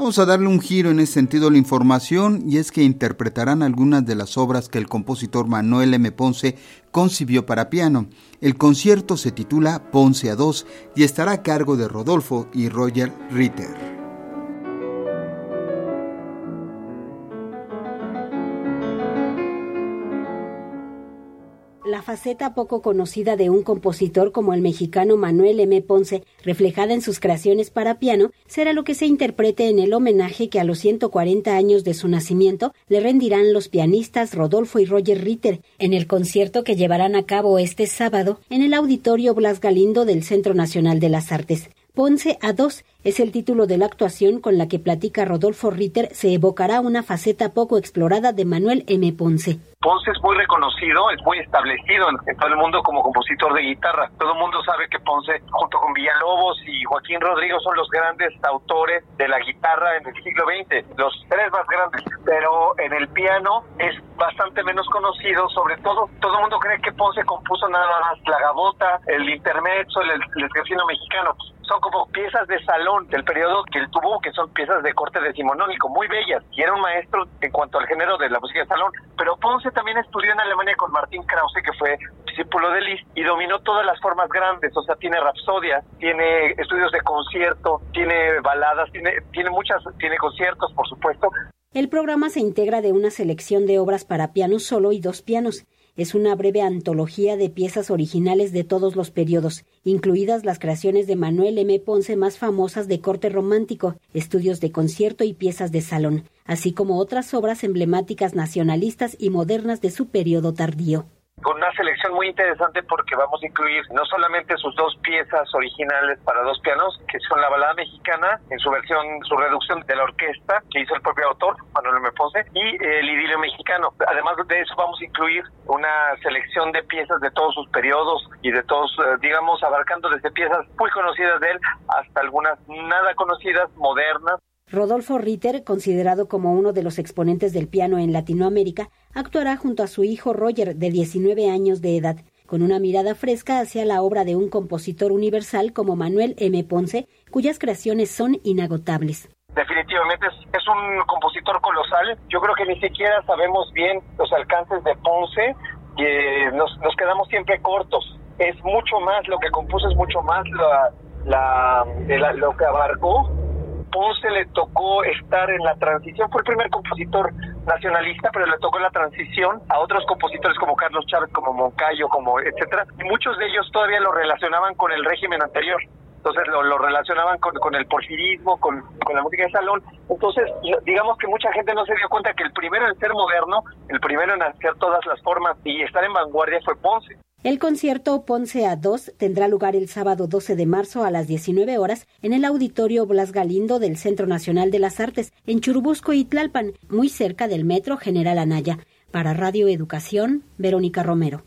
Vamos a darle un giro en ese sentido a la información y es que interpretarán algunas de las obras que el compositor Manuel M. Ponce concibió para piano. El concierto se titula Ponce a dos y estará a cargo de Rodolfo y Roger Ritter. La faceta poco conocida de un compositor como el mexicano Manuel M. Ponce, reflejada en sus creaciones para piano, será lo que se interprete en el homenaje que a los 140 años de su nacimiento le rendirán los pianistas Rodolfo y Roger Ritter en el concierto que llevarán a cabo este sábado en el Auditorio Blas Galindo del Centro Nacional de las Artes. Ponce a dos es el título de la actuación con la que platica Rodolfo Ritter. Se evocará una faceta poco explorada de Manuel M. Ponce. Ponce es muy reconocido, es muy establecido en, todo el mundo como compositor de guitarra. Todo el mundo sabe que Ponce, junto con Villalobos y Joaquín Rodrigo, son los grandes autores de la guitarra en el siglo XX, los tres más grandes. Pero en el piano es bastante menos conocido, sobre todo, todo el mundo cree que Ponce compuso nada más la gabota, el intermezzo, el, el, mexicano son como piezas de salón del periodo que él tuvo, que son piezas de corte decimonónico, muy bellas, y era un maestro en cuanto al género de la música de salón. Pero Ponce también estudió en Alemania con Martín Krause, que fue discípulo de Liszt, y dominó todas las formas grandes, o sea, tiene rapsodia, tiene estudios de concierto, tiene baladas, tiene, tiene muchas, tiene conciertos, por supuesto. El programa se integra de una selección de obras para piano solo y dos pianos es una breve antología de piezas originales de todos los periodos, incluidas las creaciones de Manuel M. Ponce más famosas de corte romántico, estudios de concierto y piezas de salón, así como otras obras emblemáticas nacionalistas y modernas de su periodo tardío con una selección muy interesante porque vamos a incluir no solamente sus dos piezas originales para dos pianos, que son la balada mexicana en su versión, su reducción de la orquesta que hizo el propio autor, Manuel M. Ponce, y el idilio mexicano. Además de eso vamos a incluir una selección de piezas de todos sus periodos y de todos, eh, digamos, abarcando desde piezas muy conocidas de él hasta algunas nada conocidas, modernas, Rodolfo Ritter, considerado como uno de los exponentes del piano en Latinoamérica, actuará junto a su hijo Roger, de 19 años de edad, con una mirada fresca hacia la obra de un compositor universal como Manuel M. Ponce, cuyas creaciones son inagotables. Definitivamente es, un compositor colosal. Yo creo que ni siquiera sabemos bien los alcances de Ponce, que nos, quedamos siempre cortos. Es mucho más, lo que compuso es mucho más lo que abarcó Ponce le tocó estar en la transición, fue el primer compositor nacionalista, pero le tocó la transición a otros compositores como Carlos Chávez, como Moncayo, como etcétera, y muchos de ellos todavía lo relacionaban con el régimen anterior. Entonces lo, relacionaban con, con, el porfirismo, con, con la música de salón. Entonces, digamos que mucha gente no se dio cuenta que el primero en ser moderno, el primero en hacer todas las formas y estar en vanguardia fue Ponce. El concierto Ponce a 2 tendrá lugar el sábado 12 de marzo a las 19 horas en el Auditorio Blas Galindo del Centro Nacional de las Artes en Churubusco y Tlalpan, muy cerca del Metro General Anaya. Para Radio Educación, Verónica Romero.